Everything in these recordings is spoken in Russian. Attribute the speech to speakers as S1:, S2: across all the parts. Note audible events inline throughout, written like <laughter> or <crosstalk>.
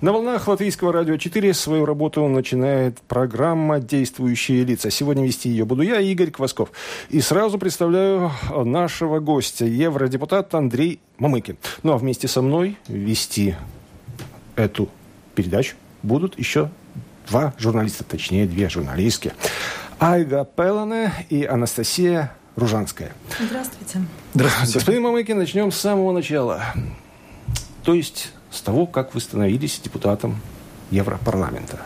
S1: На волнах Латвийского радио 4 свою работу начинает программа «Действующие лица». Сегодня вести ее буду я, Игорь Квасков. И сразу представляю нашего гостя, евродепутат Андрей Мамыкин. Ну а вместе со мной вести эту передачу будут еще два журналиста, точнее две журналистки. Айга Пелане и Анастасия Ружанская.
S2: Здравствуйте.
S1: Здравствуйте. Господин Мамыкин, начнем с самого начала. То есть с того, как вы становились депутатом Европарламента.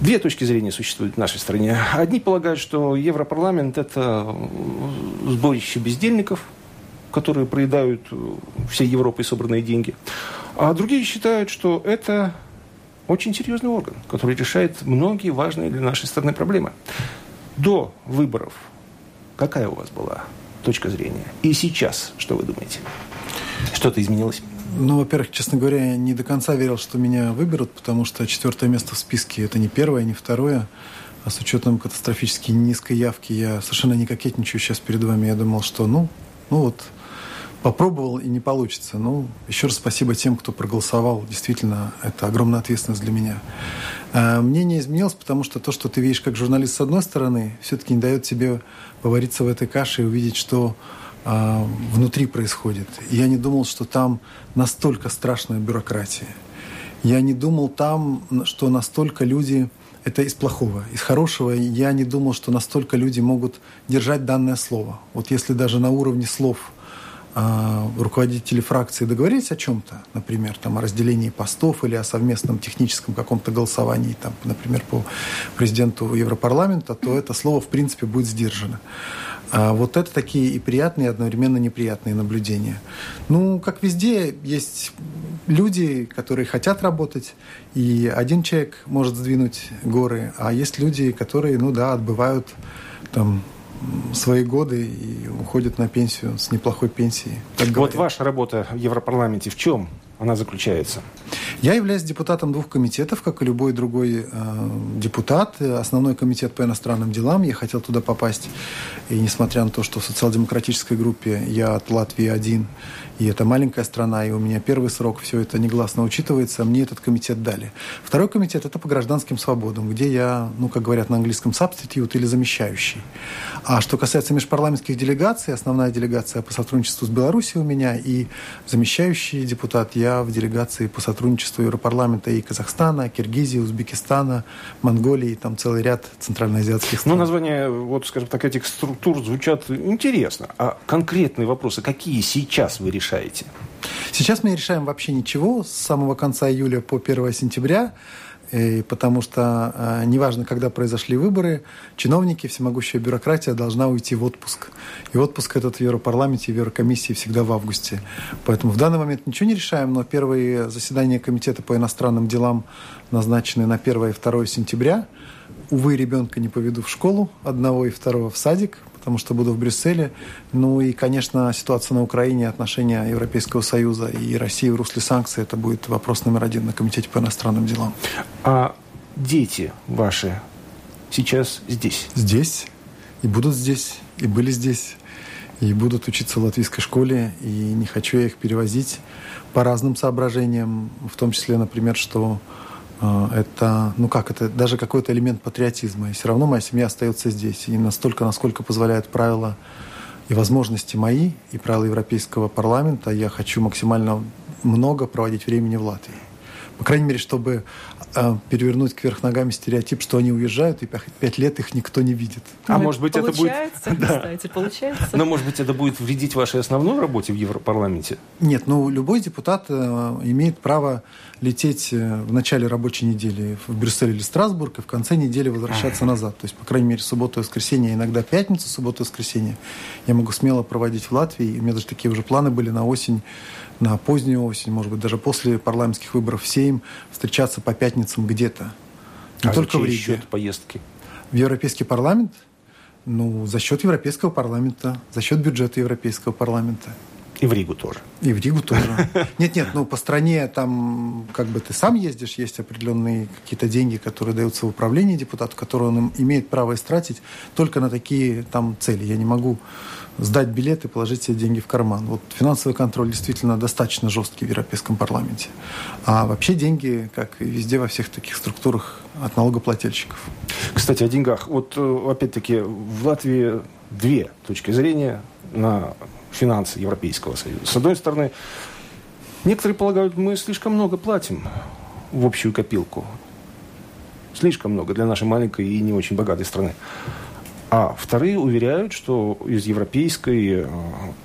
S1: Две точки зрения существуют в нашей стране. Одни полагают, что Европарламент – это сборище бездельников, которые проедают всей Европой собранные деньги. А другие считают, что это очень серьезный орган, который решает многие важные для нашей страны проблемы. До выборов какая у вас была точка зрения? И сейчас что вы думаете? Что-то изменилось?
S3: Ну, во-первых, честно говоря, я не до конца верил, что меня выберут, потому что четвертое место в списке – это не первое, не второе. А с учетом катастрофически низкой явки я совершенно не кокетничаю сейчас перед вами. Я думал, что ну, ну вот, попробовал и не получится. Ну, еще раз спасибо тем, кто проголосовал. Действительно, это огромная ответственность для меня. А мнение изменилось, потому что то, что ты видишь как журналист с одной стороны, все-таки не дает тебе повариться в этой каше и увидеть, что а, внутри происходит. Я не думал, что там настолько страшная бюрократия. Я не думал там, что настолько люди... Это из плохого. Из хорошего я не думал, что настолько люди могут держать данное слово. Вот если даже на уровне слов э, руководители фракции договорились о чем-то, например, там, о разделении постов или о совместном техническом каком-то голосовании, там, например, по президенту Европарламента, то это слово, в принципе, будет сдержано. А вот это такие и приятные, и одновременно неприятные наблюдения. Ну, как везде, есть люди, которые хотят работать, и один человек может сдвинуть горы, а есть люди, которые, ну да, отбывают там свои годы и уходят на пенсию с неплохой пенсией.
S1: Вот ваша работа в Европарламенте в чем? Она заключается?
S3: Я являюсь депутатом двух комитетов, как и любой другой э, депутат. Основной комитет по иностранным делам. Я хотел туда попасть. И несмотря на то, что в социал-демократической группе я от Латвии один, и это маленькая страна, и у меня первый срок, все это негласно учитывается, мне этот комитет дали. Второй комитет – это по гражданским свободам, где я, ну, как говорят на английском, substitute или замещающий. А что касается межпарламентских делегаций, основная делегация по сотрудничеству с Беларусью у меня, и замещающий депутат я в делегации по сотрудничеству Европарламента и Казахстана, Киргизии, Узбекистана, Монголии, там целый ряд центральноазиатских ну, стран.
S1: Ну, названия, вот, скажем так, этих структур звучат интересно. А конкретные вопросы, какие сейчас вы решаете?
S3: Сейчас мы не решаем вообще ничего с самого конца июля по 1 сентября. И потому что э, неважно, когда произошли выборы, чиновники, всемогущая бюрократия должна уйти в отпуск. И отпуск этот в Европарламенте в Еврокомиссии всегда в августе. Поэтому в данный момент ничего не решаем, но первые заседания Комитета по иностранным делам назначены на 1 и 2 сентября. Увы, ребенка не поведу в школу, одного и второго в садик, потому что буду в Брюсселе. Ну и, конечно, ситуация на Украине, отношения Европейского Союза и России в русле санкций, это будет вопрос номер один на Комитете по иностранным делам.
S1: А дети ваши сейчас здесь?
S3: Здесь. И будут здесь, и были здесь, и будут учиться в латвийской школе, и не хочу я их перевозить по разным соображениям, в том числе, например, что это, ну как, это даже какой-то элемент патриотизма. И все равно моя семья остается здесь. И настолько, насколько позволяют правила и возможности мои, и правила Европейского парламента, я хочу максимально много проводить времени в Латвии. По крайней мере, чтобы э, перевернуть кверх ногами стереотип, что они уезжают, и пять лет их никто не видит.
S1: А ну, может быть, это будет... <laughs>
S2: Кстати, да. получается.
S1: Но, может быть, это будет вредить вашей основной работе в Европарламенте?
S3: Нет, ну, любой депутат э, имеет право лететь э, в начале рабочей недели в Брюссель или Страсбург, и в конце недели возвращаться назад. То есть, по крайней мере, субботу и воскресенье, иногда пятницу, субботу и воскресенье я могу смело проводить в Латвии. И у меня даже такие уже планы были на осень на позднюю осень, может быть, даже после парламентских выборов в Сейм, встречаться по пятницам где-то. Не
S1: а
S3: только в Риге.
S1: счет поездки?
S3: В Европейский парламент? Ну, за счет Европейского парламента, за счет бюджета Европейского парламента.
S1: И в Ригу тоже.
S3: И в Ригу тоже. <laughs> Нет, нет, ну по стране там как бы ты сам ездишь, есть определенные какие-то деньги, которые даются в управлении депутату, которые он имеет право истратить только на такие там цели. Я не могу сдать билет и положить себе деньги в карман. Вот финансовый контроль действительно достаточно жесткий в Европейском парламенте. А вообще деньги, как и везде во всех таких структурах, от налогоплательщиков.
S1: Кстати, о деньгах. Вот э, опять-таки в Латвии две точки зрения на финансы Европейского Союза. С одной стороны, некоторые полагают, мы слишком много платим в общую копилку. Слишком много для нашей маленькой и не очень богатой страны. А вторые уверяют, что из европейской э,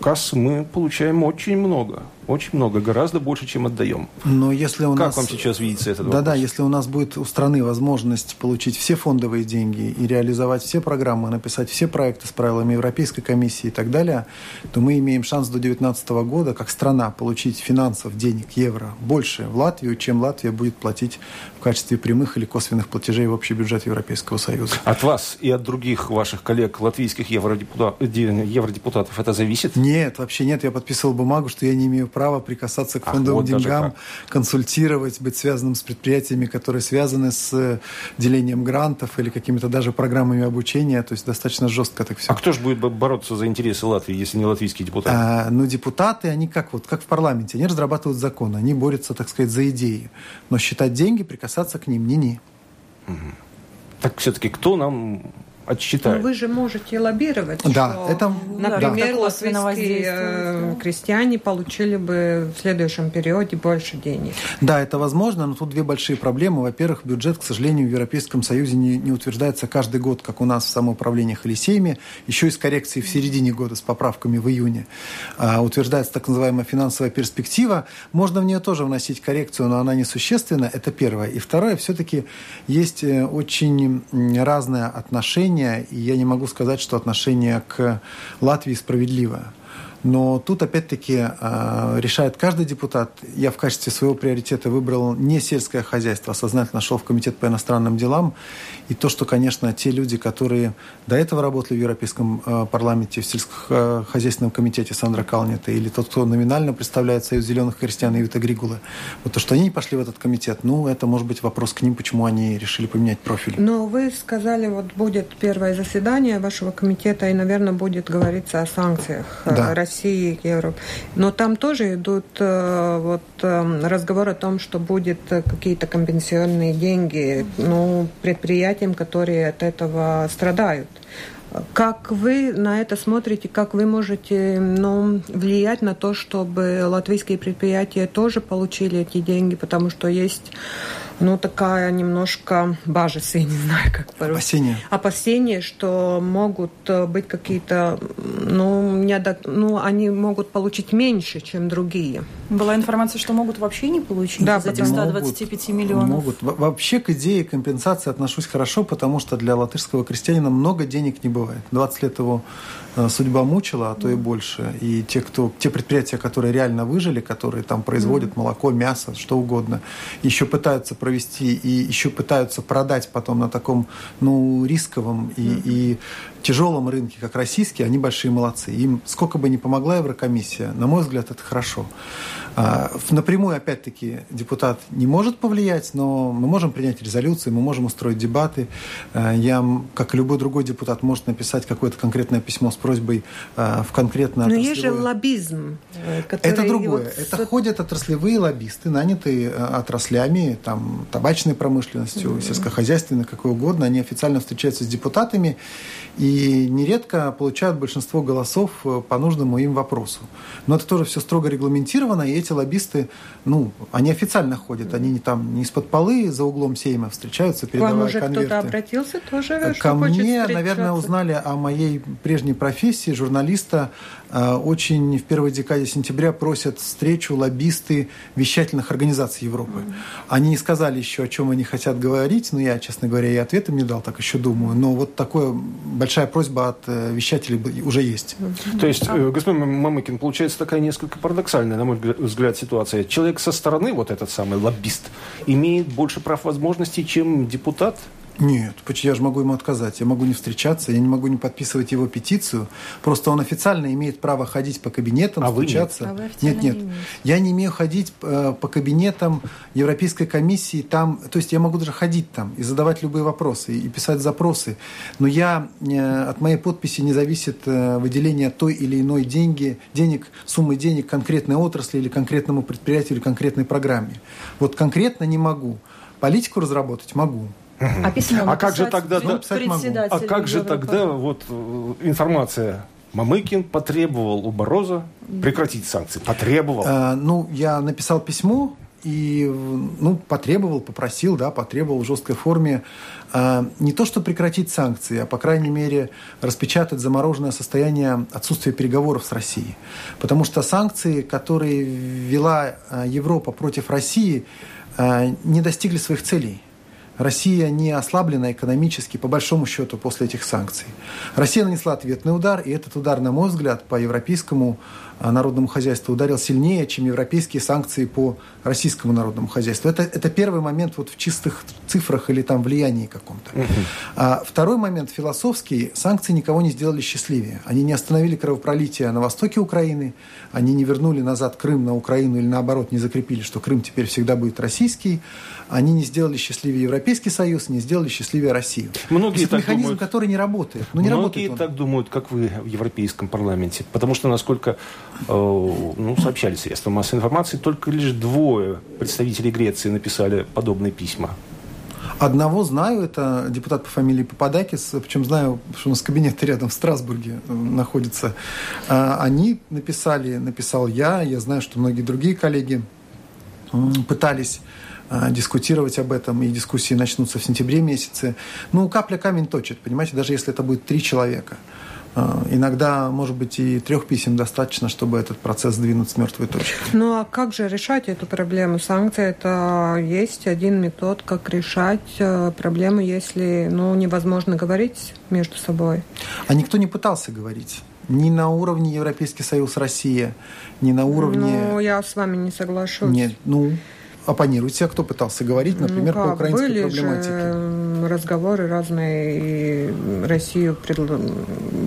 S1: кассы мы получаем очень много. Очень много, гораздо больше, чем отдаем.
S3: Но если у
S1: как
S3: нас...
S1: вам сейчас видится этот вопрос?
S3: да, если у нас будет у страны возможность получить все фондовые деньги и реализовать все программы, написать все проекты с правилами Европейской комиссии и так далее, то мы имеем шанс до 2019 года, как страна, получить финансов, денег, евро больше в Латвию, чем Латвия будет платить в качестве прямых или косвенных платежей в общий бюджет Европейского Союза.
S1: От вас и от других ваших коллег, латвийских евродепута- де- евродепутатов, это зависит?
S3: Нет, вообще нет. Я подписывал бумагу, что я не имею права прикасаться к
S1: Ах,
S3: фондовым
S1: вот даже
S3: деньгам, консультировать, быть связанным с предприятиями, которые связаны с э, делением грантов или какими-то даже программами обучения. То есть достаточно жестко так все.
S1: А кто же будет бо- бороться за интересы Латвии, если не латвийские депутаты?
S3: А, ну, депутаты, они как вот, как в парламенте, они разрабатывают законы, они борются, так сказать, за идеи. Но считать деньги, прикасаться к ним, не-не.
S1: Так все-таки кто нам
S4: Но
S1: отсчитает?
S4: вы же можете лоббировать,
S3: Да,
S4: что,
S3: это-
S4: например,
S2: да.
S4: Латвийские э, крестьяне получили бы в следующем периоде больше денег.
S3: Да, это возможно, но тут две большие проблемы. Во-первых, бюджет, к сожалению, в Европейском Союзе не, не утверждается каждый год, как у нас в самоуправлениях или семье, еще и с коррекцией в середине года, с поправками в июне. А, утверждается так называемая финансовая перспектива. Можно в нее тоже вносить коррекцию, но она несущественна. Это первое. И второе, все-таки есть э, очень разное отношение, и я не могу сказать, что отношение к Латвии справедливое. Но тут, опять-таки, э, решает каждый депутат. Я в качестве своего приоритета выбрал не сельское хозяйство, а сознательно шел в Комитет по иностранным делам. И то, что, конечно, те люди, которые до этого работали в Европейском э, парламенте, в сельскохозяйственном комитете Сандра Калнета, или тот, кто номинально представляет Союз зеленых христиан Юта Григула, вот то, что они не пошли в этот комитет, ну, это может быть вопрос к ним, почему они решили поменять профиль.
S4: Но вы сказали, вот будет первое заседание вашего комитета, и, наверное, будет говориться о санкциях э,
S3: Да.
S4: России и Европы. Но там тоже идут э, вот э, разговоры о том, что будет э, какие-то компенсационные деньги ну, предприятиям, которые от этого страдают. Как вы на это смотрите, как вы можете ну, влиять на то, чтобы латвийские предприятия тоже получили эти деньги, потому что есть ну, такая немножко бажес, <laughs> я не знаю, как по-русски.
S3: Опасения.
S4: Опасения, что могут э, быть какие-то, ну, недо... ну, они могут получить меньше, чем другие.
S2: Была информация, что могут вообще не получить
S4: Да,
S2: из этих
S4: потому-
S2: 125 миллионов.
S3: Могут. Во- Вообще к идее компенсации отношусь хорошо, потому что для латышского крестьянина много денег не бывает. 20 лет его э, судьба мучила, а то и больше. И те, кто, те предприятия, которые реально выжили, которые там производят молоко, мясо, что угодно, еще пытаются провести и еще пытаются продать потом на таком ну, рисковом и, и тяжелом рынке, как российский, они большие молодцы. Им сколько бы ни помогла Еврокомиссия, на мой взгляд, это хорошо. А, Напрямую, опять-таки, депутат не может повлиять, но мы можем принять резолюции, мы можем устроить дебаты. А, Я, как и любой другой депутат, может написать какое-то конкретное письмо с просьбой а, в конкретное
S4: Но есть же
S3: отраслевое-
S4: лоббизм, э, который...
S3: это другое.
S4: вот
S3: Это ходят отраслевые лоббисты, нанятые э, отраслями, там, табачной промышленностью, сельскохозяйственной, какой угодно. Они официально встречаются с депутатами и нередко получают большинство голосов э, по нужному им вопросу. Но это тоже все строго регламентировано, и эти лоббисты, ну, они официально ходят, они не там не из-под полы за углом сейма встречаются,
S4: К вам
S3: передавая
S4: уже
S3: конверты.
S4: кто-то обратился тоже,
S3: Ко
S4: что хочет
S3: мне, наверное, узнали о моей прежней профессии журналиста. Э, Очень в первой декаде сентября просят встречу лоббисты вещательных организаций Европы. Они не сказали, еще, о чем они хотят говорить, но я, честно говоря, и ответом не дал, так еще думаю. Но вот такая большая просьба от э, вещателей уже есть.
S1: То есть, э, господин Мамыкин, получается такая несколько парадоксальная, на мой взгляд, ситуация. Человек со стороны, вот этот самый лоббист, имеет больше прав возможностей, чем депутат?
S3: Нет, я же могу ему отказать. Я могу не встречаться, я не могу не подписывать его петицию. Просто он официально имеет право ходить по кабинетам,
S1: а
S3: встречаться.
S2: Вы нет. А вы
S3: нет, нет.
S2: Не
S3: я не имею ходить э, по кабинетам Европейской комиссии. Там, то есть я могу даже ходить там и задавать любые вопросы, и писать запросы. Но я, э, от моей подписи не зависит э, выделение той или иной деньги, денег, суммы денег конкретной отрасли или конкретному предприятию или конкретной программе. Вот конкретно не могу. Политику разработать могу.
S2: А письмо
S1: А как же тогда,
S3: да,
S1: а как же тогда вот э, информация? Мамыкин потребовал у Бороза прекратить санкции. Потребовал.
S3: А, ну, я написал письмо и ну, потребовал, попросил, да, потребовал в жесткой форме а, не то, что прекратить санкции, а, по крайней мере, распечатать замороженное состояние отсутствия переговоров с Россией. Потому что санкции, которые ввела а, Европа против России, а, не достигли своих целей. Россия не ослаблена экономически, по большому счету, после этих санкций. Россия нанесла ответный удар, и этот удар, на мой взгляд, по европейскому а, народному хозяйству ударил сильнее, чем европейские санкции по российскому народному хозяйству. Это, это первый момент вот в чистых цифрах или там влиянии каком-то. А второй момент философский. Санкции никого не сделали счастливее. Они не остановили кровопролитие на востоке Украины, они не вернули назад Крым на Украину или наоборот не закрепили, что Крым теперь всегда будет российский. Они не сделали счастливее Европейский Союз, не сделали счастливее Россию.
S1: Многие
S3: это механизм, думают, который не работает. Ну, не
S1: многие
S3: работает
S1: так думают, как вы в Европейском парламенте. Потому что, насколько э, ну, сообщали средства массовой информации, только лишь двое представителей Греции написали подобные письма.
S3: Одного знаю, это депутат по фамилии Пападакис, причем знаю, что у нас кабинет рядом в Страсбурге э, находится. А, они написали, написал я, я знаю, что многие другие коллеги пытались дискутировать об этом, и дискуссии начнутся в сентябре месяце. Ну, капля камень точит, понимаете, даже если это будет три человека. А, иногда, может быть, и трех писем достаточно, чтобы этот процесс сдвинуть с мертвой точки.
S4: Ну а как же решать эту проблему? Санкции это есть один метод, как решать э, проблему, если ну, невозможно говорить между собой.
S3: А никто не пытался говорить. Ни на уровне Европейский Союз Россия, ни на уровне...
S4: Ну, я с вами не соглашусь.
S3: Нет, ну, оппонируйте, а кто пытался говорить, ну например, ну, по украинской
S4: были
S3: проблематике?
S4: Же разговоры разные, и Россию...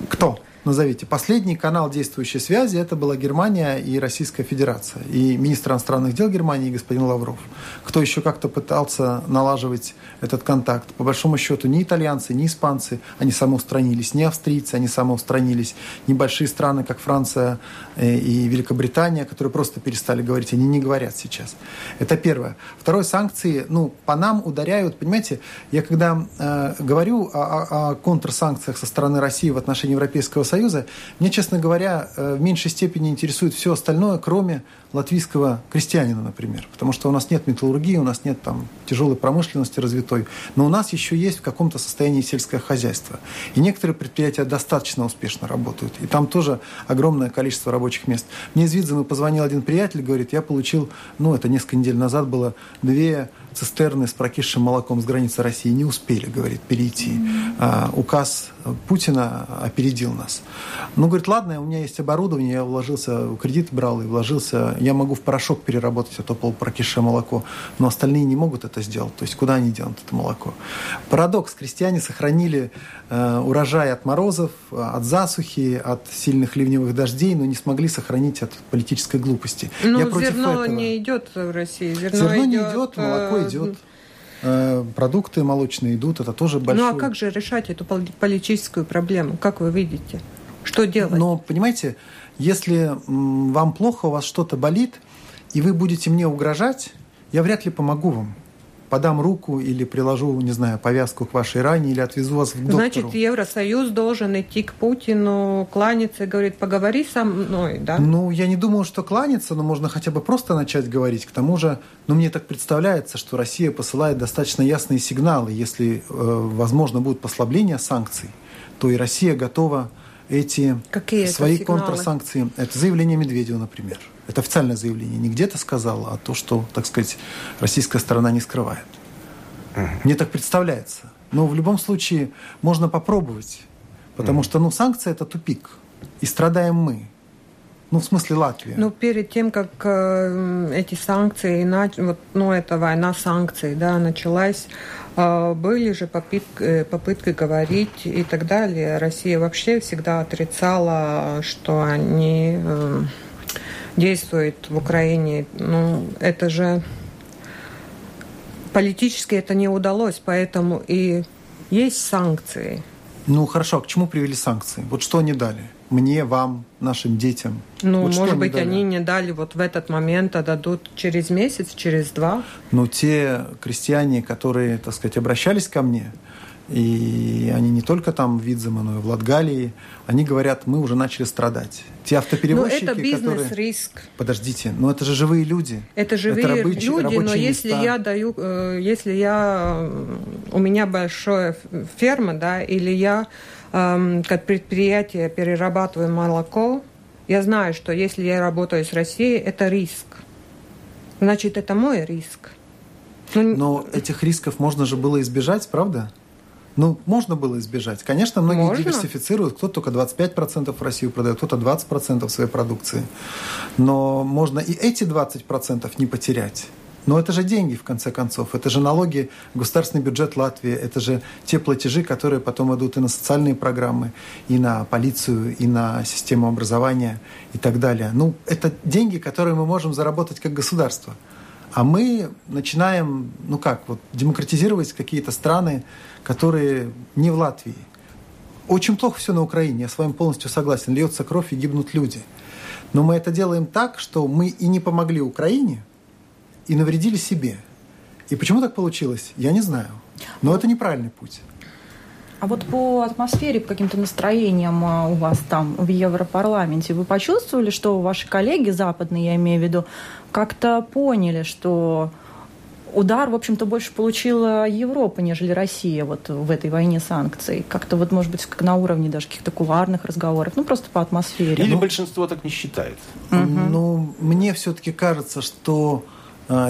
S3: Кто? Назовите. Последний канал действующей связи это была Германия и Российская Федерация. И министр иностранных дел Германии господин Лавров. Кто еще как-то пытался налаживать этот контакт? По большому счету ни итальянцы, ни испанцы, они самоустранились, ни австрийцы, они самоустранились, ни большие страны, как Франция э, и Великобритания, которые просто перестали говорить, они не говорят сейчас. Это первое. Второе, санкции, ну, по нам ударяют, понимаете, я когда э, говорю о, о, о контрсанкциях со стороны России в отношении Европейского Союза, Союза, мне, честно говоря, э, в меньшей степени интересует все остальное, кроме латвийского крестьянина, например. Потому что у нас нет металлургии, у нас нет там тяжелой промышленности развитой, но у нас еще есть в каком-то состоянии сельское хозяйство. И некоторые предприятия достаточно успешно работают. И там тоже огромное количество рабочих мест. Мне из Видземы позвонил один приятель, говорит, я получил, ну, это несколько недель назад было, две цистерны с прокисшим молоком с границы России не успели, говорит, перейти. А, указ Путина опередил нас. Ну, говорит, ладно, у меня есть оборудование, я вложился, кредит брал и вложился, я могу в порошок переработать это полупрокисшее молоко, но остальные не могут это сделать. То есть куда они денут это молоко? Парадокс. Крестьяне сохранили э, урожай от морозов, от засухи, от сильных ливневых дождей, но не смогли сохранить от политической глупости.
S4: Ну, зерно этого. не идет в России. Зерно,
S3: зерно
S4: идет,
S3: не идет, молоко э, идет э, продукты молочные идут, это тоже большое.
S4: Ну а как же решать эту политическую проблему? Как вы видите? Что делать?
S3: Но, понимаете, если вам плохо, у вас что-то болит, и вы будете мне угрожать, я вряд ли помогу вам подам руку или приложу, не знаю, повязку к вашей ране или отвезу вас к доктору.
S4: Значит, Евросоюз должен идти к Путину, кланяться и говорит, поговори со мной, да?
S3: Ну, я не думаю, что кланяться, но можно хотя бы просто начать говорить. К тому же, ну, мне так представляется, что Россия посылает достаточно ясные сигналы. Если, э, возможно, будет послабление санкций, то и Россия готова эти
S4: Какие
S3: свои контрсанкции. Это заявление Медведева, например. Это официальное заявление. Не где-то сказал, а то, что, так сказать, российская сторона не скрывает. Мне так представляется. Но в любом случае можно попробовать. Потому что ну, санкции – это тупик. И страдаем мы. Ну, в смысле Латвия.
S4: Ну, перед тем, как э, эти санкции, нач- вот, ну, эта война санкций, да, началась, э, были же попытки, э, попытки говорить и так далее. Россия вообще всегда отрицала, что они э, действуют в Украине. Ну, это же политически это не удалось, поэтому и есть санкции.
S3: Ну, хорошо, а к чему привели санкции? Вот что они дали? Мне, вам, нашим детям?
S4: Ну,
S3: Вот
S4: может быть,
S3: дали?
S4: они не дали вот в этот момент, а дадут через месяц, через два.
S3: Но те крестьяне, которые, так сказать, обращались ко мне, и они не только там в Видземе, но и в Латгалии, они говорят, мы уже начали страдать. Те автоперевозчики,
S4: это
S3: которые...
S4: бизнес-риск.
S3: Подождите, но это же живые люди.
S4: Это живые
S3: рабочие-
S4: люди, но если
S3: места.
S4: я даю, э, если я э, у меня большая ферма, да, или я эм, как предприятие перерабатываю молоко, я знаю, что если я работаю с Россией, это риск. Значит, это мой риск. Ну,
S3: Но этих рисков можно же было избежать, правда? Ну, можно было избежать. Конечно, многие
S4: Можно.
S3: диверсифицируют. Кто-то только 25% в Россию продает, кто-то 20% своей продукции. Но можно и эти 20% не потерять. Но это же деньги, в конце концов. Это же налоги, государственный бюджет Латвии. Это же те платежи, которые потом идут и на социальные программы, и на полицию, и на систему образования и так далее. Ну, это деньги, которые мы можем заработать как государство. А мы начинаем, ну как, вот демократизировать какие-то страны, которые не в Латвии. Очень плохо все на Украине, я с вами полностью согласен. Льется кровь и гибнут люди. Но мы это делаем так, что мы и не помогли Украине, и навредили себе. И почему так получилось, я не знаю. Но это неправильный путь.
S2: А вот по атмосфере, по каким-то настроениям а, у вас там в Европарламенте, вы почувствовали, что ваши коллеги западные, я имею в виду, как-то поняли, что удар, в общем-то, больше получила Европа, нежели Россия вот в этой войне санкций? Как-то вот, может быть, как на уровне даже каких-то кулуарных разговоров, ну просто по атмосфере.
S1: Или
S2: Ну,
S1: большинство так не считает?
S3: Ну, мне все-таки кажется, что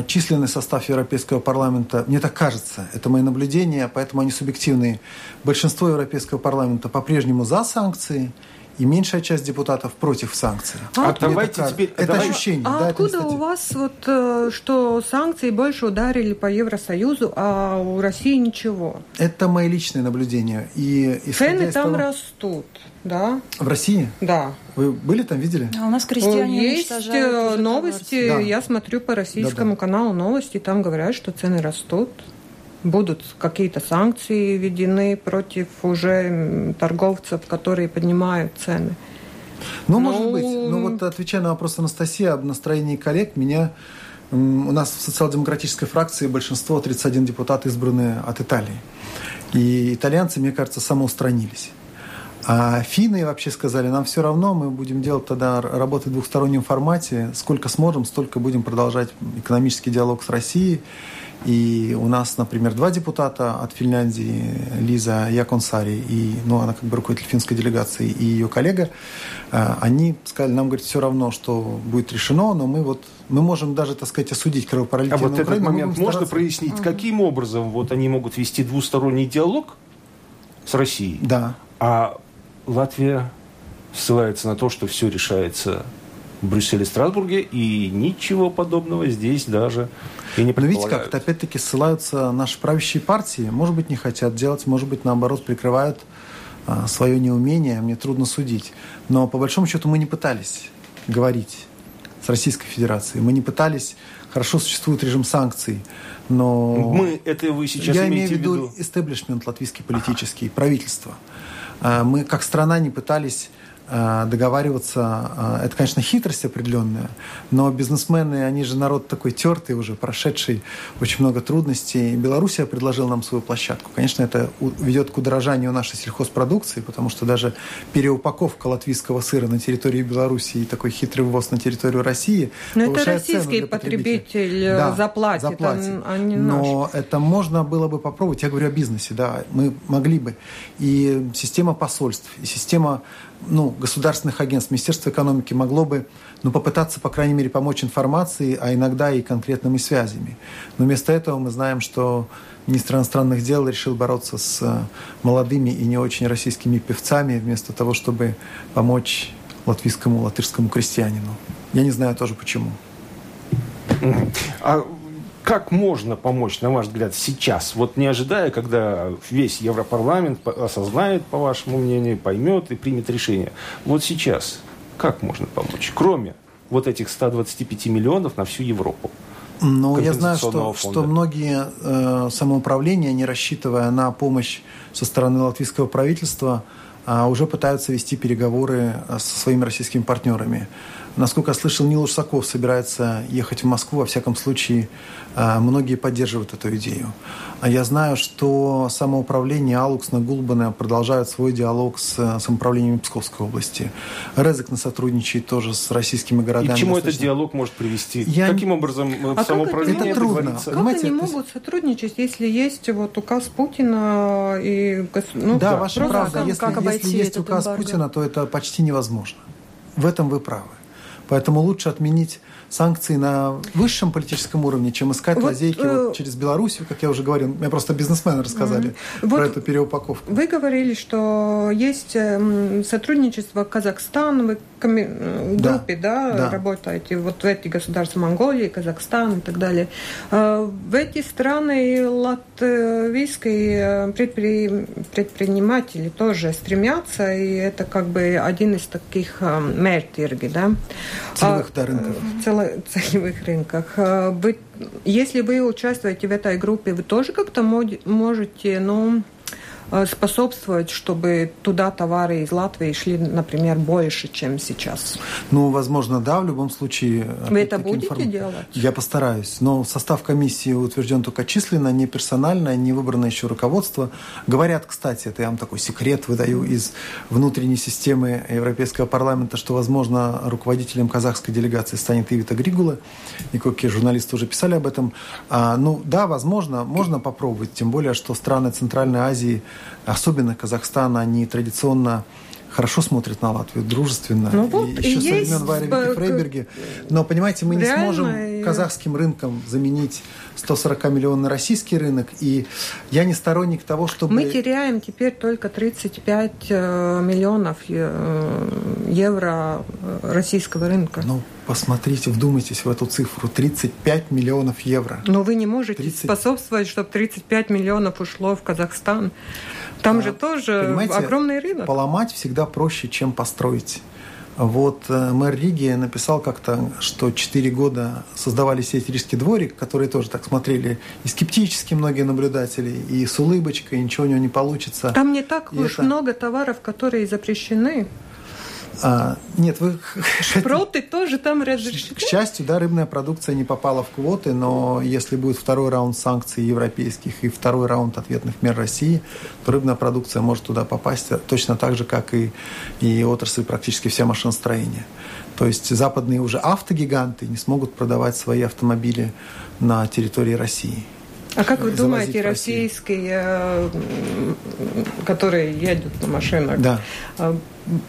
S3: численный состав Европейского парламента, мне так кажется, это мои наблюдения, поэтому они субъективные. Большинство Европейского парламента по-прежнему за санкции, и меньшая часть депутатов против санкций.
S4: А
S3: так
S1: давайте
S3: кажется.
S1: теперь-
S3: Это
S1: давай-
S3: ощущение.
S4: А
S3: да, это
S4: откуда у вас вот, э, что санкции больше ударили по Евросоюзу, а у России ничего?
S3: Это мои личные наблюдения. И
S4: Цены там
S3: того-
S4: растут, да?
S3: В России?
S4: Да.
S3: Вы были там, видели?
S2: А у нас крестьяне
S4: Есть
S2: уничтожают
S4: э, новости,
S3: Да.
S4: я смотрю по российскому
S3: Да-да.
S4: каналу новости, там говорят, что цены растут. Будут какие-то санкции введены против уже торговцев, которые поднимают цены.
S3: Ну,
S4: Ну,
S3: может быть. Ну, вот отвечая на вопрос Анастасии об настроении коллег, меня... У нас в социал-демократической фракции большинство, 31 депутат, избраны от Италии. И итальянцы, мне кажется, самоустранились. А финны вообще сказали, нам все равно, мы будем делать тогда р- работать в двухстороннем формате. Сколько сможем, столько будем продолжать экономический диалог с Россией. И у нас, например, два депутата от Финляндии, Лиза Яконсари, и, ну, она как бы руководитель финской делегации, и ее коллега, э, они сказали, нам, говорит, все равно, что будет решено, но мы вот, мы можем даже, так сказать, осудить кровопролитие
S1: А вот
S3: на
S1: этот момент можно
S3: стараться-
S1: прояснить? Каким образом вот они могут вести двусторонний диалог с Россией,
S3: Да.
S1: а Латвия ссылается на то, что все решается Брюсселе Страсбурге, и ничего подобного здесь даже и не
S3: Но видите как,
S1: предполагают.
S3: опять-таки ссылаются наши правящие партии. Может быть, не хотят делать, может быть, наоборот, прикрывают а, свое неумение. Мне трудно судить. Но по большому счету мы не пытались говорить с Российской Федерацией. Мы не пытались... Хорошо существует режим санкций, но...
S1: Мы, это вы сейчас
S3: Я имею в виду истеблишмент латвийский политический, правительство. А, Мы как страна не пытались договариваться. а, Это, конечно, хитрость определенная, но бизнесмены, они же народ такой тертый уже, прошедший очень много трудностей. Белоруссия предложила нам свою площадку. Конечно, это ведет к удорожанию нашей сельхозпродукции, потому что даже переупаковка латвийского сыра на территории Белоруссии и такой хитрый ввоз на территорию России
S4: Но это российский потребитель э, заплатит, а- а не наш.
S3: Но это можно было бы попробовать. Я говорю о бизнесе, да, мы могли бы. И система посольств, и система ну, государственных агентств, Министерство экономики могло бы ну, попытаться, по крайней мере, помочь информацией, а иногда и конкретными связями. Но вместо этого мы знаем, что министр иностранных дел решил бороться с э, молодыми и не очень российскими певцами, вместо того, чтобы помочь латвийскому, латышскому крестьянину. Я не знаю тоже почему.
S1: А как можно помочь, на ваш взгляд, сейчас? Вот не ожидая, когда весь Европарламент осознает, по вашему мнению, поймет и примет решение. Вот сейчас как можно помочь, кроме вот этих 125 миллионов на всю Европу?
S3: Ну, я знаю, что, что многие э, самоуправления, не рассчитывая на помощь со стороны латвийского правительства, э, уже пытаются вести переговоры э, со своими российскими партнерами. Насколько я слышал, Нил Ушаков собирается ехать в Москву. Во всяком случае, э, многие поддерживают эту идею. А я знаю, что самоуправление Алуксна Гулбана продолжает свой диалог с э, самоуправлением Псковской области. Резекна сотрудничает тоже с российскими городами.
S1: И к чему достаточно... этот диалог может привести? Я... Каким образом э, а самоуправление
S4: это трудно. Как Понимаете, они могут сотрудничать, если есть вот указ Путина и...
S3: Ну, да, да, ваша правда. Если, если есть указ эмбарго? Путина, то это почти невозможно. В этом вы правы. Поэтому лучше отменить санкции на высшем политическом уровне, чем искать вот, лазейки э... вот через Белоруссию, как я уже говорил. Мне просто бизнесмены рассказали mm-hmm. про вот эту переупаковку.
S4: Вы говорили, что есть эм, сотрудничество Казахстан, вы в группе, да, да, да, работаете, вот в эти государства Монголии, Казахстан и так далее. Э, в эти страны латвийские предпри... предприниматели тоже стремятся, и это как бы один из таких мертирги, да?
S3: Целевых а, рынков.
S4: Целевых <laughs> рынках. Вы, если вы участвуете в этой группе, вы тоже как-то можете, ну, способствовать, чтобы туда товары из Латвии шли, например, больше, чем сейчас?
S3: Ну, возможно, да, в любом случае.
S4: Вы это будете информ... делать?
S3: Я постараюсь. Но состав комиссии утвержден только численно, не персонально, не выбрано еще руководство. Говорят, кстати, это я вам такой секрет выдаю из внутренней системы Европейского парламента, что, возможно, руководителем казахской делегации станет Ивита Григула. И какие журналисты уже писали об этом. А, ну, да, возможно, можно попробовать. Тем более, что страны Центральной Азии – особенно Казахстан, они традиционно хорошо смотрят на Латвию, дружественно.
S4: Ну, вот,
S3: и еще и со времен Варя Фрейберги. Но, понимаете, мы не сможем казахским рынком заменить 140 миллионный российский рынок. И я не сторонник того, чтобы...
S4: Мы теряем теперь только 35 э, миллионов э, евро российского рынка.
S3: Ну, посмотрите, вдумайтесь в эту цифру. 35 миллионов евро.
S4: Но вы не можете 30... способствовать, чтобы 35 миллионов ушло в Казахстан. Там а, же тоже огромный рынок.
S3: Поломать всегда проще, чем построить. Вот э, мэр Риги написал как-то, что 4 года создавали сеть «Рижский дворик», которые тоже так смотрели и скептически многие наблюдатели, и с улыбочкой, и ничего у него не получится.
S4: Там не так и уж это... много товаров, которые запрещены.
S3: А, нет, вы...
S4: Шпроты тоже там разрешены?
S3: К счастью, да, рыбная продукция не попала в квоты, но если будет второй раунд санкций европейских и второй раунд ответных мер России, то рыбная продукция может туда попасть точно так же, как и, и отрасль практически вся машиностроения. То есть западные уже автогиганты не смогут продавать свои автомобили на территории России.
S4: А как вы думаете, российские, э, которые едут на машинах, да. Э,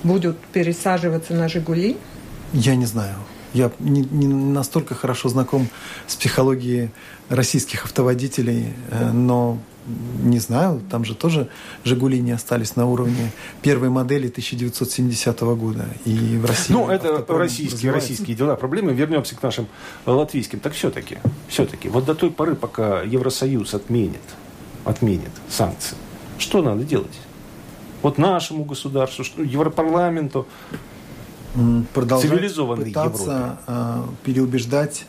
S4: будут пересаживаться на «Жигули»?
S3: Я не знаю. Я не, не настолько хорошо знаком с психологией российских автоводителей, э, но не знаю, там же тоже «Жигули» не остались на уровне первой модели 1970 года. И в России...
S1: Ну, это российские, российские дела, проблемы. Вернемся к нашим латвийским. Так все-таки, все-таки, вот до той поры, пока Евросоюз отменит, отменит санкции, что надо делать? Вот нашему государству, Европарламенту,
S3: продолжать цивилизованной пытаться Европе. Э, переубеждать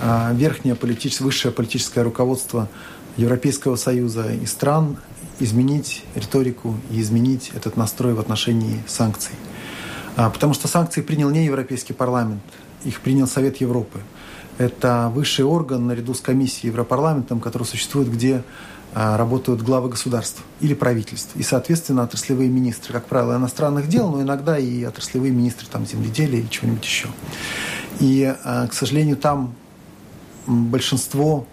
S3: э, верхнее политическое, высшее политическое руководство Европейского Союза и стран изменить риторику и изменить этот настрой в отношении санкций. А, потому что санкции принял не Европейский парламент, их принял Совет Европы. Это высший орган наряду с комиссией Европарламентом, который существует, где а, работают главы государств или правительств. И, соответственно, отраслевые министры, как правило, иностранных дел, но иногда и отраслевые министры там, земледелия или чего-нибудь еще. И, а, к сожалению, там большинство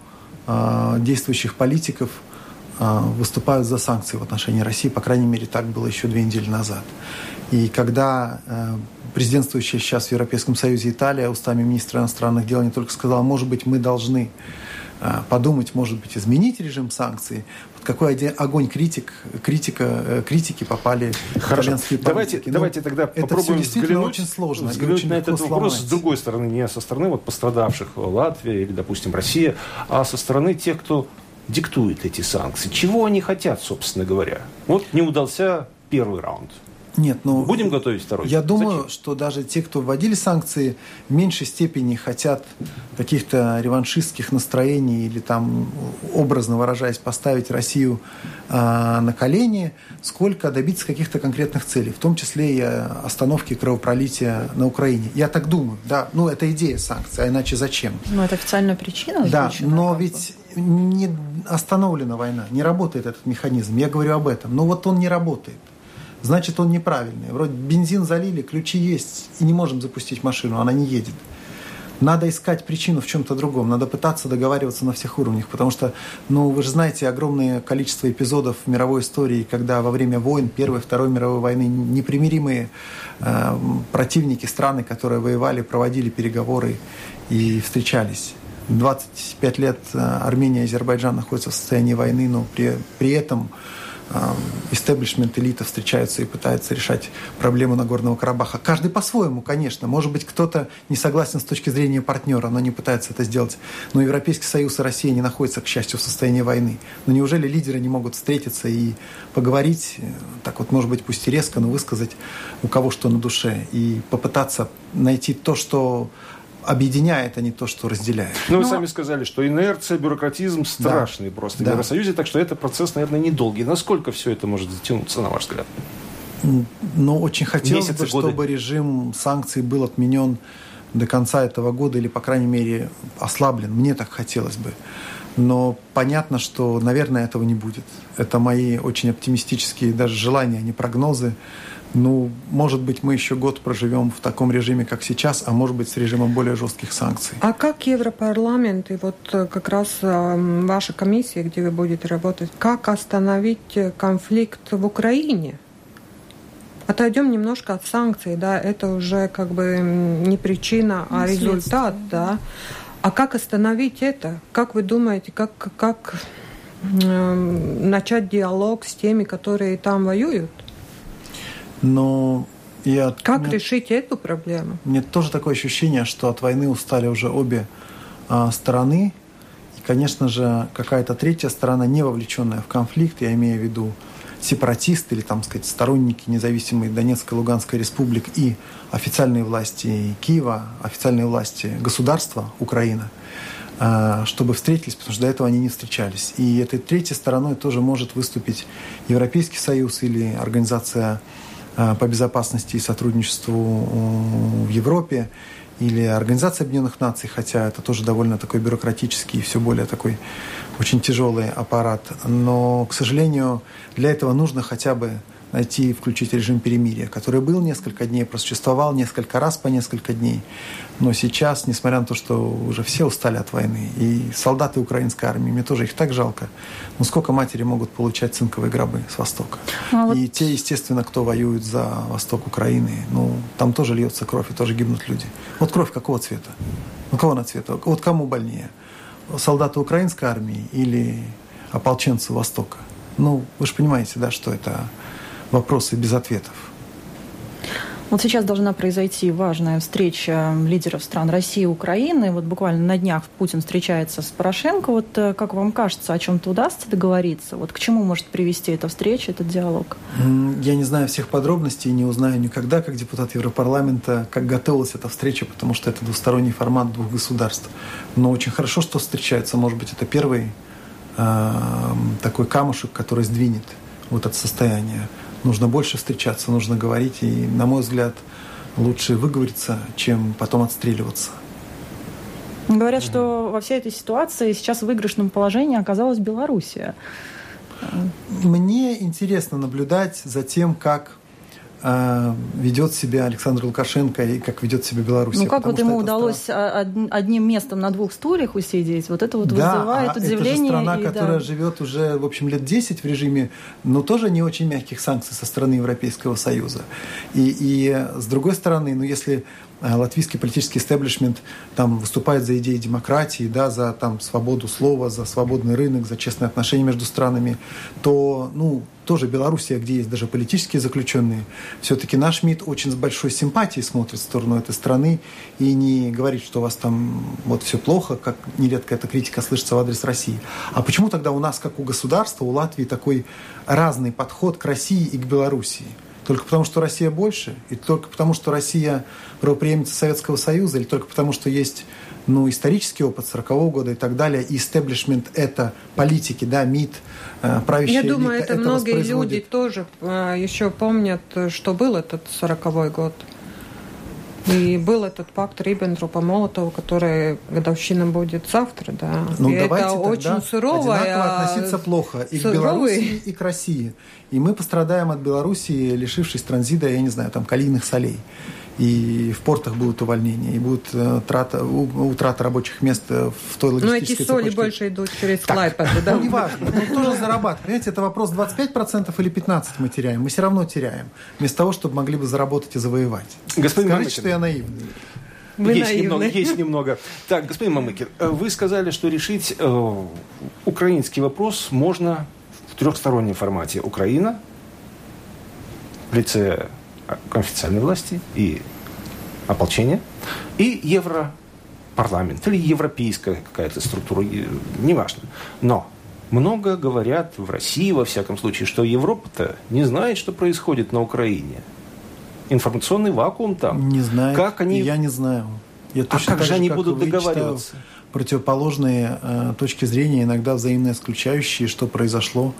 S3: действующих политиков а, выступают за санкции в отношении России. По крайней мере, так было еще две недели назад. И когда э, президентствующая сейчас в Европейском Союзе Италия устами министра иностранных дел не только сказала, может быть, мы должны подумать, может быть, изменить режим санкций, под какой огонь критик, критика, э, критики попали
S1: Хорошо. итальянские давайте, ну, давайте тогда
S3: это
S1: попробуем
S3: все взглянуть, очень сложно.
S1: Взглянуть очень на этот вопрос сломать. с другой стороны, не со стороны вот пострадавших Латвия или, допустим, Россия, а со стороны тех, кто диктует эти санкции. Чего они хотят, собственно говоря? Вот не удался первый раунд.
S3: Нет, ну...
S1: Будем готовить второй?
S3: Я думаю, Зачем? что даже те, кто вводили санкции, в меньшей степени хотят каких-то реваншистских настроений или там, образно выражаясь, поставить Россию э, на колени, сколько добиться каких-то конкретных целей, в том числе и остановки кровопролития на Украине. Я так думаю, да. Ну, это идея санкций, а иначе зачем?
S2: Ну, это официальная причина.
S3: Да, но ведь не остановлена война, не работает этот механизм. Я говорю об этом. Но вот он не работает значит он неправильный. Вроде бензин залили, ключи есть, и не можем запустить машину, она не едет. Надо искать причину в чем-то другом, надо пытаться договариваться на всех уровнях, потому что, ну, вы же знаете, огромное количество эпизодов в мировой истории, когда во время войн, Первой, Второй мировой войны, непримиримые э, противники, страны, которые воевали, проводили переговоры и встречались. 25 лет э, Армения и Азербайджан находятся в состоянии войны, но при, при этом истеблишмент, элита встречаются и пытаются решать проблему Нагорного Карабаха. Каждый по-своему, конечно. Может быть, кто-то не согласен с точки зрения партнера, но не пытается это сделать. Но Европейский Союз и Россия не находятся, к счастью, в состоянии войны. Но неужели лидеры не могут встретиться и поговорить, э, так вот, может быть, пусть и резко, но высказать у кого что на душе и попытаться найти то, что объединяет, а не то, что разделяет.
S1: Ну, вы Но... сами сказали, что инерция, бюрократизм страшный да. просто в да. Евросоюзе, так что это процесс, наверное, недолгий. Насколько все это может затянуться, на ваш взгляд?
S3: Ну, очень хотелось Месяцы, бы, годы. чтобы режим санкций был отменен до конца этого года или, по крайней мере, ослаблен. Мне так хотелось бы. Но понятно, что, наверное, этого не будет. Это мои очень оптимистические даже желания, а не прогнозы. Ну, может быть, мы еще год проживем в таком режиме, как сейчас, а может быть, с режимом более жестких санкций.
S4: А как Европарламент и вот э, как раз э, ваша комиссия, где вы будете работать, как остановить конфликт в Украине? Отойдем немножко от санкций, да, это уже как бы не причина, а результат, да. А как остановить это? Как вы думаете, как, как э, начать диалог с теми, которые там воюют?
S3: Но я...
S4: Как мне, решить эту проблему?
S3: Мне тоже такое ощущение, что от войны устали уже обе а, стороны. И, конечно же, какая-то третья сторона, не вовлеченная в конфликт, я имею в виду сепаратисты или, там сказать, сторонники независимой Донецкой и Луганской республик и официальные власти Киева, официальные власти государства Украины, а, чтобы встретились, потому что до этого они не встречались. И этой третьей стороной тоже может выступить Европейский Союз или Организация по безопасности и сотрудничеству в Европе или Организация Объединенных Наций, хотя это тоже довольно такой бюрократический и все более такой очень тяжелый аппарат. Но, к сожалению, для этого нужно хотя бы найти и включить режим перемирия, который был несколько дней, просуществовал несколько раз по несколько дней. Но сейчас, несмотря на то, что уже все устали от войны, и солдаты украинской армии, мне тоже их так жалко, но сколько матери могут получать цинковые гробы с Востока? А вот... И те, естественно, кто воюет за Восток Украины, ну, там тоже льется кровь, и тоже гибнут люди. Вот кровь какого цвета? Ну, кого на цвета? Вот кому больнее? Солдаты украинской армии или ополченцы Востока? Ну, вы же понимаете, да, что это вопросы без ответов.
S2: Вот сейчас должна произойти важная встреча лидеров стран России и Украины. Вот буквально на днях Путин встречается с Порошенко. Вот э, как вам кажется, о чем-то удастся договориться? Вот к чему может привести эта встреча, этот диалог?
S3: Я не знаю всех подробностей, не узнаю никогда, как депутат Европарламента, как готовилась эта встреча, потому что это двусторонний формат двух государств. Но очень хорошо, что встречаются. Может быть, это первый э, такой камушек, который сдвинет вот это состояние нужно больше встречаться, нужно говорить, и, на мой взгляд, лучше выговориться, чем потом отстреливаться.
S2: Говорят, mm что во всей этой ситуации сейчас в выигрышном положении оказалась Белоруссия.
S3: Мне интересно наблюдать за тем, как ведет себя Александр Лукашенко и как ведет себя Беларусь.
S2: Ну как вот ему удалось страна... одним местом на двух стульях усидеть, вот это вот да, вызывает а удивление.
S3: это же страна,
S2: и,
S3: которая
S2: да.
S3: живет уже, в общем, лет 10 в режиме, но тоже не очень мягких санкций со стороны Европейского Союза. И, и с другой стороны, ну если Э, латвийский политический истеблишмент там выступает за идеи демократии, да, за там свободу слова, за свободный рынок, за честные отношения между странами, то, ну, тоже Белоруссия, где есть даже политические заключенные, все-таки наш МИД очень с большой симпатией смотрит в сторону этой страны и не говорит, что у вас там вот все плохо, как нередко эта критика слышится в адрес России. А почему тогда у нас, как у государства, у Латвии такой разный подход к России и к Белоруссии? Только потому, что Россия больше? И только потому, что Россия правоприемница Советского Союза? Или только потому, что есть ну, исторический опыт 40-го года и так далее, и истеблишмент – это политики, да, МИД, правящая
S4: Я думаю, это,
S3: это
S4: многие люди тоже э, еще помнят, что был этот 40-й год. И был этот пакт Риббентропа-Молотова, который годовщина будет завтра, да.
S3: Ну,
S4: и
S3: давайте
S4: это очень суровое.
S3: Одинаково относиться плохо и суровый. к Беларуси, и к России. И мы пострадаем от Белоруссии, лишившись транзита, я не знаю, там, калийных солей и в портах будут увольнения, и будет э, трата, утрата рабочих мест э, в той логистической
S4: Но эти соли больше идут через Клайпеду, <laughs>
S3: да? Ну, неважно, ну, тоже зарабатывать. Понимаете, это вопрос 25% или 15% мы теряем. Мы все равно теряем. Вместо того, чтобы могли бы заработать и завоевать.
S1: Господин
S3: Скажите,
S1: Мамыкин.
S3: что я наивный.
S4: Вы
S1: есть
S4: наивны.
S1: немного, есть немного. Так, господин Мамыкин, э, вы сказали, что решить э, украинский вопрос можно в трехстороннем формате. Украина в лице официальной власти и ополчения, и Европарламент, или европейская какая-то структура, неважно. Но много говорят в России, во всяком случае, что Европа-то не знает, что происходит на Украине. Информационный вакуум там.
S3: Не знаю.
S1: Как они...
S3: Я не знаю. Я
S1: а как же они как будут договариваться?
S3: Читаю противоположные э, точки зрения, иногда взаимно исключающие, что произошло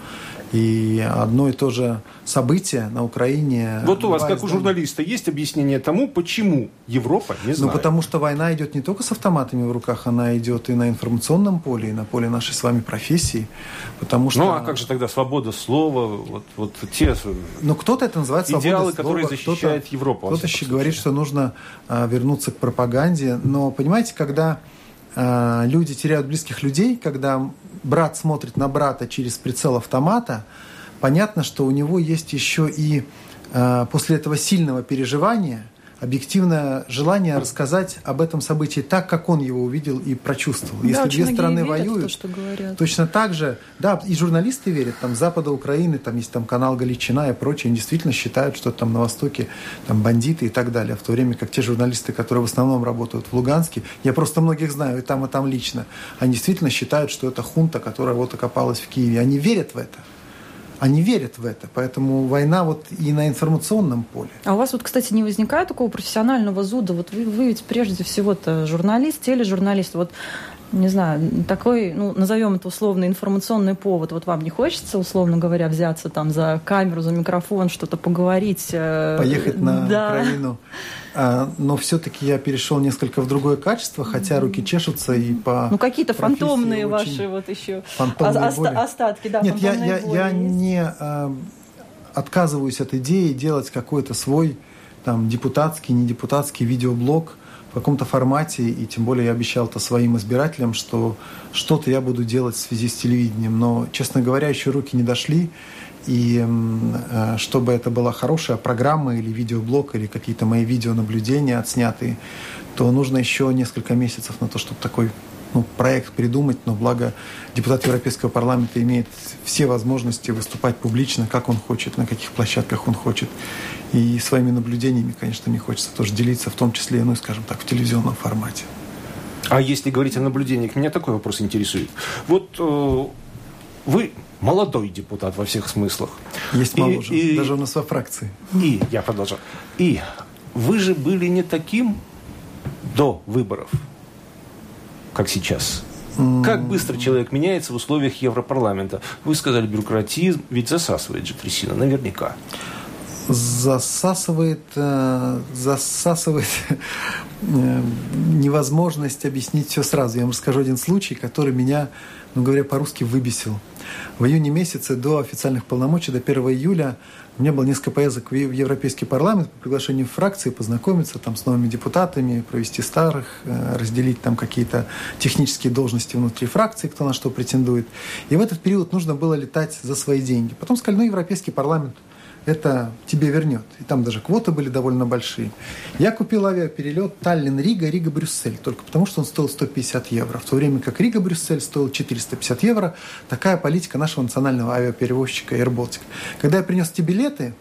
S3: и одно и то же событие на Украине...
S1: Вот у вас, как у журналиста, есть объяснение тому, почему Европа не знает?
S3: Ну, потому что война идет не только с автоматами в руках, она идет и на информационном поле, и на поле нашей с вами профессии. Потому что...
S1: Ну, а как же тогда свобода слова, вот, вот те
S3: ну, кто-то это называет
S1: свободой
S3: идеалы,
S1: слова, которые защищают кто Европу.
S3: Кто-то еще говорит, что нужно а, вернуться к пропаганде. Но, понимаете, когда люди теряют близких людей, когда брат смотрит на брата через прицел автомата, понятно, что у него есть еще и э, после этого сильного переживания объективное желание рассказать об этом событии так, как он его увидел и прочувствовал. Да,
S2: Если
S3: две страны воюют,
S2: то,
S3: точно так же, да, и журналисты верят, там, запада Украины, там есть там канал Галичина и прочее, они действительно считают, что там на Востоке там бандиты и так далее, в то время как те журналисты, которые в основном работают в Луганске, я просто многих знаю и там, и там лично, они действительно считают, что это хунта, которая вот окопалась в Киеве. Они верят в это. Они верят в это, поэтому война вот и на информационном поле.
S2: А у вас вот, кстати, не возникает такого профессионального зуда? Вот вы, вы ведь прежде всего-то журналист, тележурналист. Вот не знаю, такой, ну, назовем это условно информационный повод. Вот вам не хочется, условно говоря, взяться там за камеру, за микрофон, что-то поговорить?
S3: Э, Поехать на да. Украину. А, но все-таки я перешел несколько в другое качество, хотя руки чешутся и по
S2: Ну, какие-то фантомные ваши вот еще оста- остатки, да,
S3: Нет, я, я, я не а, отказываюсь от идеи делать какой-то свой там депутатский, не депутатский видеоблог – каком-то формате, и тем более я обещал это своим избирателям, что что-то я буду делать в связи с телевидением. Но, честно говоря, еще руки не дошли, и э, чтобы это была хорошая программа или видеоблог, или какие-то мои видеонаблюдения отснятые, то нужно еще несколько месяцев на то, чтобы такой ну, проект придумать, но благо депутат Европейского парламента имеет все возможности выступать публично, как он хочет, на каких площадках он хочет. И своими наблюдениями, конечно, мне хочется тоже делиться, в том числе, ну, скажем так, в телевизионном формате.
S1: А если говорить о наблюдениях, меня такой вопрос интересует. Вот э, вы молодой депутат во всех смыслах.
S3: Есть моложе, и, и, даже у нас во фракции.
S1: И, я продолжу. И вы же были не таким до выборов, как сейчас. Как быстро человек меняется в условиях Европарламента? Вы сказали, бюрократизм ведь засасывает же трясина, наверняка
S3: засасывает, э, засасывает э, невозможность объяснить все сразу. Я вам расскажу один случай, который меня, ну говоря по-русски, выбесил. В июне месяце до официальных полномочий, до 1 июля, у меня было несколько поездок в Европейский парламент по приглашению фракции, познакомиться там с новыми депутатами, провести старых, э, разделить там какие-то технические должности внутри фракции, кто на что претендует. И в этот период нужно было летать за свои деньги. Потом сказали, ну, Европейский парламент – это тебе вернет. И там даже квоты были довольно большие. Я купил авиаперелет Таллин-Рига, Рига-Брюссель, только потому что он стоил 150 евро. В то время как Рига-Брюссель стоил 450 евро. Такая политика нашего национального авиаперевозчика AirBaltic. Когда я принес эти билеты,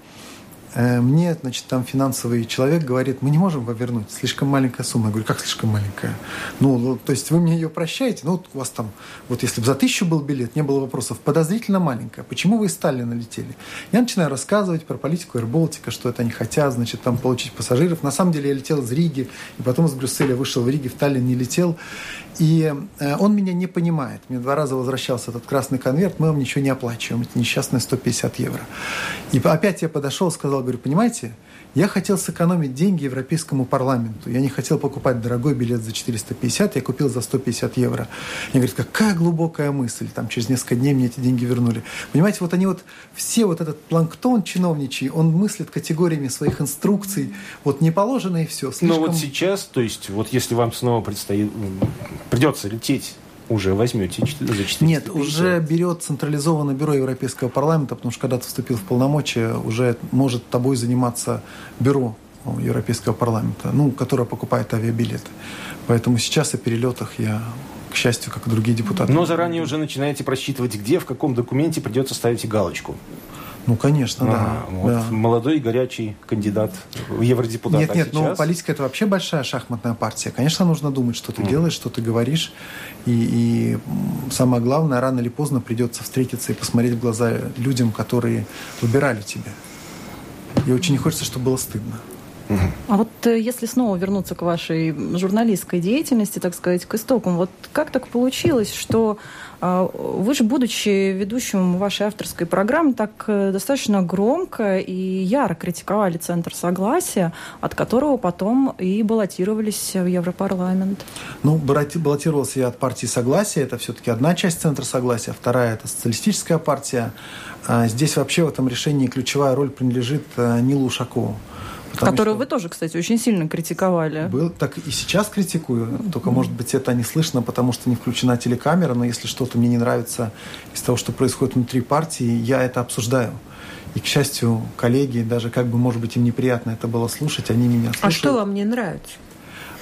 S3: мне, значит, там финансовый человек говорит, мы не можем его вернуть, слишком маленькая сумма. Я говорю, как слишком маленькая? Ну, ну то есть вы мне ее прощаете? Ну, вот у вас там, вот если бы за тысячу был билет, не было вопросов, подозрительно маленькая. Почему вы из Сталина летели? Я начинаю рассказывать про политику Аэроболтика, что это они хотят, значит, там получить пассажиров. На самом деле я летел из Риги, и потом из Брюсселя вышел в Риге, в Таллин не летел. И э, он меня не понимает. Мне два раза возвращался этот красный конверт, мы вам ничего не оплачиваем, это несчастные 150 евро. И опять я подошел, сказал, говорю, понимаете, я хотел сэкономить деньги Европейскому парламенту. Я не хотел покупать дорогой билет за 450, я купил за 150 евро. Я говорю, какая глубокая мысль. Там через несколько дней мне эти деньги вернули. Понимаете, вот они вот, все вот этот планктон чиновничий, он мыслит категориями своих инструкций. Вот не положено и все.
S1: Слишком... Но вот сейчас, то есть вот если вам снова предстоит, придется лететь уже возьмете за 450?
S3: Нет, уже берет централизованное бюро Европейского парламента, потому что когда ты вступил в полномочия, уже может тобой заниматься бюро Европейского парламента, ну, которое покупает авиабилеты. Поэтому сейчас о перелетах я к счастью, как и другие депутаты.
S1: Но заранее уже начинаете просчитывать, где, в каком документе придется ставить галочку.
S3: Ну, конечно, ага, да.
S1: Вот
S3: да.
S1: Молодой, горячий кандидат в евродепутат.
S3: Нет, нет, а ну политика это вообще большая шахматная партия. Конечно, нужно думать, что ты mm. делаешь, что ты говоришь. И, и самое главное, рано или поздно придется встретиться и посмотреть в глаза людям, которые выбирали тебя. И очень не хочется, чтобы было стыдно.
S2: А вот э, если снова вернуться к вашей журналистской деятельности, так сказать, к истокам, вот как так получилось, что а, вы же, будучи ведущим вашей авторской программы, так э, достаточно громко и яро критиковали Центр Согласия, от которого потом и баллотировались в Европарламент?
S3: Ну, баллотировался я от партии Согласия, это все-таки одна часть Центра Согласия, вторая – это социалистическая партия. А здесь вообще в этом решении ключевая роль принадлежит э, Нилу Ушакову.
S2: Которую вы тоже, кстати, очень сильно критиковали.
S3: Был, так и сейчас критикую, только, может быть, это не слышно, потому что не включена телекамера, но если что-то мне не нравится из того, что происходит внутри партии, я это обсуждаю. И, к счастью, коллеги, даже как бы, может быть, им неприятно это было слушать, они меня слушают.
S4: А что вам не нравится?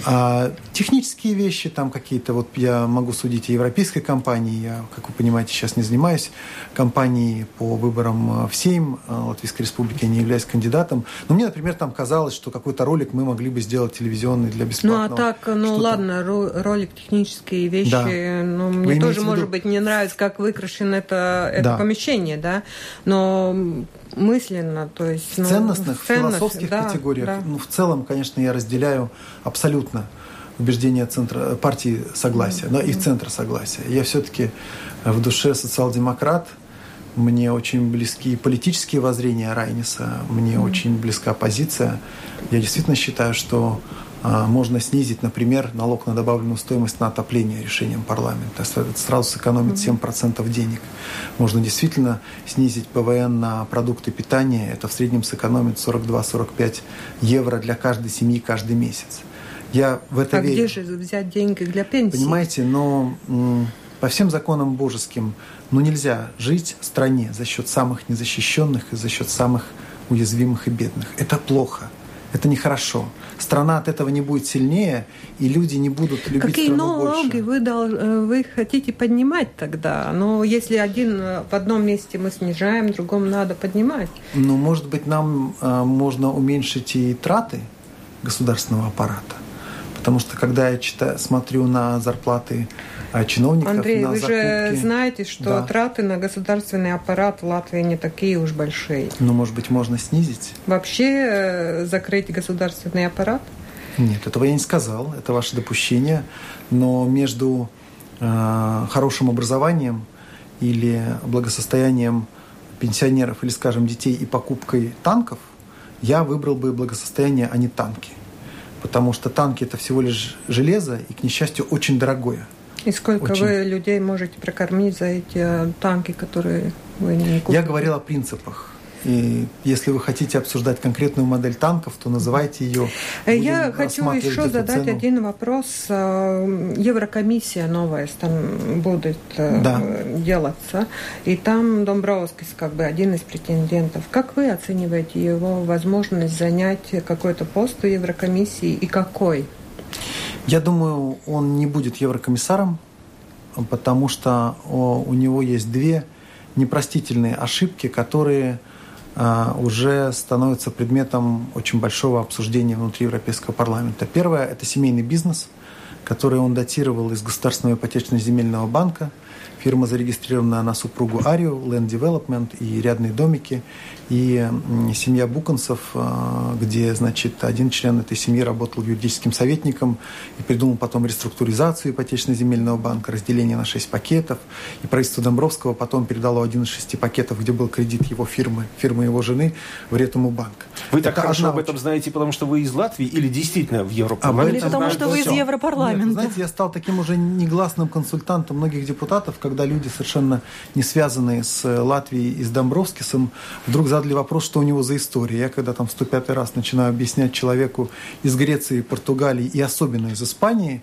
S3: А, технические вещи, там какие-то, вот я могу судить о европейской компании, я, как вы понимаете, сейчас не занимаюсь компанией по выборам в Сейм Латвийской Республики, я не являюсь кандидатом. Но мне, например, там казалось, что какой-то ролик мы могли бы сделать телевизионный для бесплатного.
S4: Ну, а так, ну ладно, ролик, технические вещи, да. ну, мне вы тоже, может быть, не нравится, как выкрашено это, это да. помещение, да, но мысленно, то есть...
S3: В ну, ценностных, в философских да, категориях. Да. Ну, в целом, конечно, я разделяю абсолютно убеждения центра, партии согласия, но и центра согласия. Я все-таки в душе социал-демократ, мне очень близки политические воззрения Райниса, мне mm-hmm. очень близка позиция. Я действительно считаю, что можно снизить, например, налог на добавленную стоимость на отопление решением парламента. Сразу сэкономит 7% денег. Можно действительно снизить ПВН на продукты питания. Это в среднем сэкономит 42-45 евро для каждой семьи каждый месяц. Я в это
S4: а
S3: верю.
S4: где же взять деньги для пенсии?
S3: Понимаете, но по всем законам божеским, ну нельзя жить в стране за счет самых незащищенных и за счет самых уязвимых и бедных. Это плохо. Это нехохорошо. Страна от этого не будет сильнее, и люди не будут любить
S4: Какие
S3: страну
S4: налоги
S3: больше.
S4: вы, дол, э, вы хотите поднимать тогда? Ну, если один э, в одном месте мы снижаем, в другом надо поднимать.
S3: Ну, может быть, нам э, можно уменьшить и траты государственного аппарата. Потому что когда я читаю, смотрю на зарплаты а чиновников
S4: Андрей,
S3: на
S4: вы
S3: закупки.
S4: же знаете, что да. траты на государственный аппарат в Латвии не такие уж большие.
S3: Ну, может быть, можно снизить?
S4: Вообще э, закрыть государственный аппарат?
S3: Нет, этого я не сказал, это ваше допущение. Но между э, хорошим образованием или благосостоянием пенсионеров или, скажем, детей и покупкой танков, я выбрал бы благосостояние, а не танки. Потому что танки – это всего лишь железо и, к несчастью, очень дорогое –
S4: И сколько
S3: Очень.
S4: вы людей можете прокормить за эти э, танки, которые вы не купите?
S3: Я говорил о принципах. И если вы хотите обсуждать конкретную модель танков, то называйте ее.
S4: Э, Я
S3: Будем
S4: хочу
S3: рассматривать
S4: еще задать
S3: цену.
S4: один вопрос. Э, Еврокомиссия новая там будет э,
S3: Да.
S4: делаться, и там Домбровский как бы один из претендентов. Как вы оцениваете его возможность занять какой-то пост в Еврокомиссии и какой?
S3: Я думаю, он не будет еврокомиссаром, потому что у него есть две непростительные ошибки, которые уже становятся предметом очень большого обсуждения внутри Европейского парламента. Первое – это семейный бизнес, который он датировал из Государственного ипотечно-земельного банка. Фирма зарегистрирована на супругу Арию, Land Development и рядные домики. И семья Буконцев, а, где, значит, один член этой семьи работал юридическим советником и придумал потом реструктуризацию ипотечно-земельного банка, разделение на шесть пакетов. И правительство Домбровского потом передало один из шести пакетов, где был кредит его фирмы, фирмы его жены, в Ретуму банк.
S1: Вы так
S3: Это
S1: хорошо об этом
S3: очень-
S1: знаете, потому что вы из Латвии или действительно в
S3: Об
S1: Европарламенте?
S2: Или потому что вы из. Европарламента.
S3: Нет, знаете, я стал таким уже негласным консультантом многих депутатов, когда люди, совершенно не связанные с э, Латвией и с Домбровскисом, вдруг задали вопрос, что у него за история. Я когда там в 105 раз начинаю объяснять человеку из Греции, Португалии и особенно из Испании,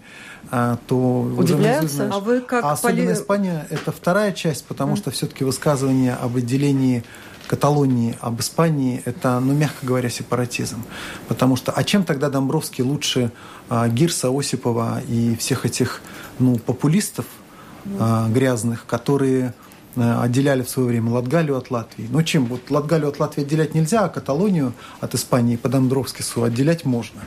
S3: а, то
S2: Удивляются?
S4: А вы как
S3: А особенно
S4: поли-
S3: Испания – это вторая часть, потому что все-таки высказывание об отделении Каталонии об Испании – это, ну, мягко говоря, сепаратизм. Потому что, а чем тогда Домбровский лучше а, Гирса, Осипова и всех этих, ну, популистов грязных, которые а, отделяли в свое время Латгалию от Латвии. Ну, чем? Вот Латгалию от Латвии отделять нельзя, а Каталонию от Испании по Домбровскису отделять можно.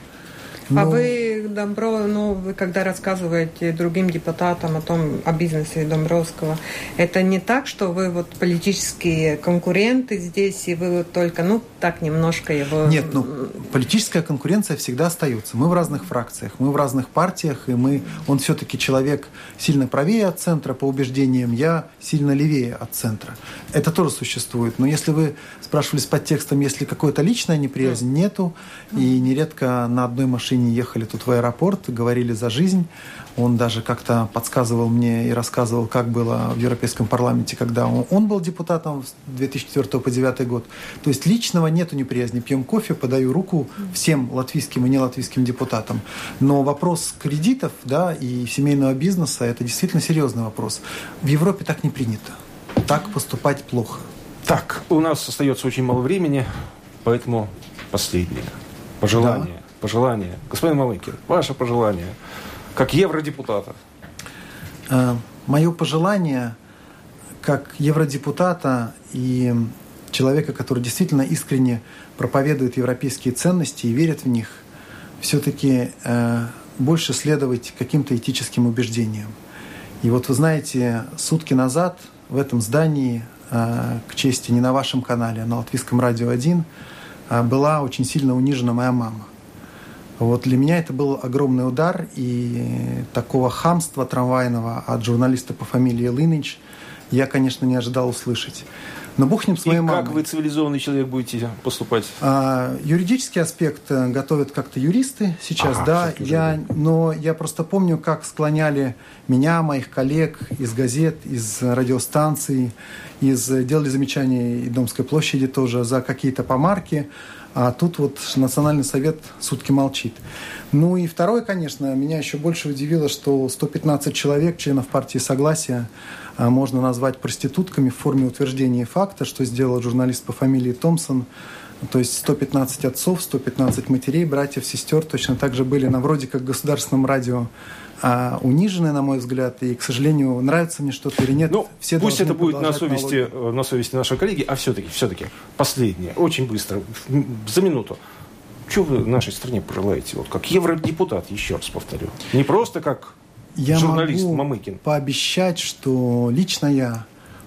S4: А
S3: Но-
S4: вы, Домбро, ну, вы когда рассказываете другим депутатам о том, о бизнесе Домбровского, это не так, что вы вот политические конкуренты здесь, и вы вот только, ну, так немножко его...
S3: Нет, ну, политическая конкуренция всегда остается. Мы в разных фракциях, мы в разных партиях, и мы, он все-таки человек сильно правее от центра по убеждениям, я сильно левее от центра. Это тоже существует. Но если вы спрашивали с подтекстом, если какой-то личная неприязнь, нету. И нередко на одной машине ехали тут в аэропорт, говорили за жизнь. Он даже как-то подсказывал мне и рассказывал, как было в Европейском парламенте, когда он, он был депутатом с 2004 по 2009 год. То есть личного нету неприязни. Пьем кофе, подаю руку всем латвийским и не латвийским депутатам. Но вопрос кредитов да, и семейного бизнеса – это действительно серьезный вопрос. В Европе так не принято. Так поступать плохо.
S1: Так, у нас остается очень мало времени, поэтому последнее. Пожелание. Пожелание. Господин Малыкин, ваше пожелание. Как евродепутата.
S3: Э, Мое пожелание, как евродепутата и человека, который действительно искренне проповедует европейские ценности и верит в них, все-таки э, больше следовать каким-то этическим убеждениям. И вот вы знаете, сутки назад в этом здании, э, к чести не на вашем канале, а на Латвийском радио 1, э, была очень сильно унижена моя мама. Вот для меня это был огромный удар, и такого хамства трамвайного от журналиста по фамилии Лынич я, конечно, не ожидал услышать. Но бог с с
S1: И
S3: моей
S1: как
S3: мамой.
S1: вы, цивилизованный человек, будете поступать?
S3: А, юридический аспект э, готовят как-то юристы сейчас,
S1: Ага,
S3: да. Я, но я просто помню, как склоняли меня, моих коллег из газет, из радиостанций, из делали замечания и Домской площади тоже за какие-то помарки. А тут вот Национальный совет сутки молчит. Ну и второе, конечно, меня еще больше удивило, что 115 человек, членов партии Согласия, а, можно назвать проститутками в форме утверждения факта, что сделал журналист по фамилии Томпсон. То есть 115 отцов, 115 матерей, братьев, сестер точно так же были на вроде как государственном радио а, унижены, на мой взгляд. И, к сожалению, нравится мне что-то или нет.
S1: Ну,
S3: все
S1: пусть это будет на совести,
S3: налоги.
S1: э, на совести нашего коллеги, а все-таки, все-таки, последнее, очень быстро, за минуту. Что вы нашей стране пожелаете? Вот как евродепутат, еще раз повторю. Не просто как
S3: Я
S1: журналист
S3: могу
S1: Мамыкин.
S3: пообещать, что лично я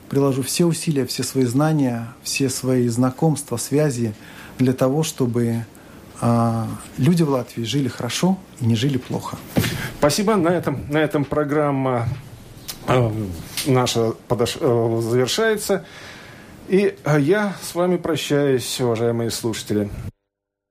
S3: приложу все усилия, все свои знания, все свои знакомства, связи для того, чтобы люди в Латвии жили хорошо и не жили плохо.
S1: Спасибо. На этом, на этом программа э, наша подош- э, завершается. И э, я с вами прощаюсь, уважаемые слушатели.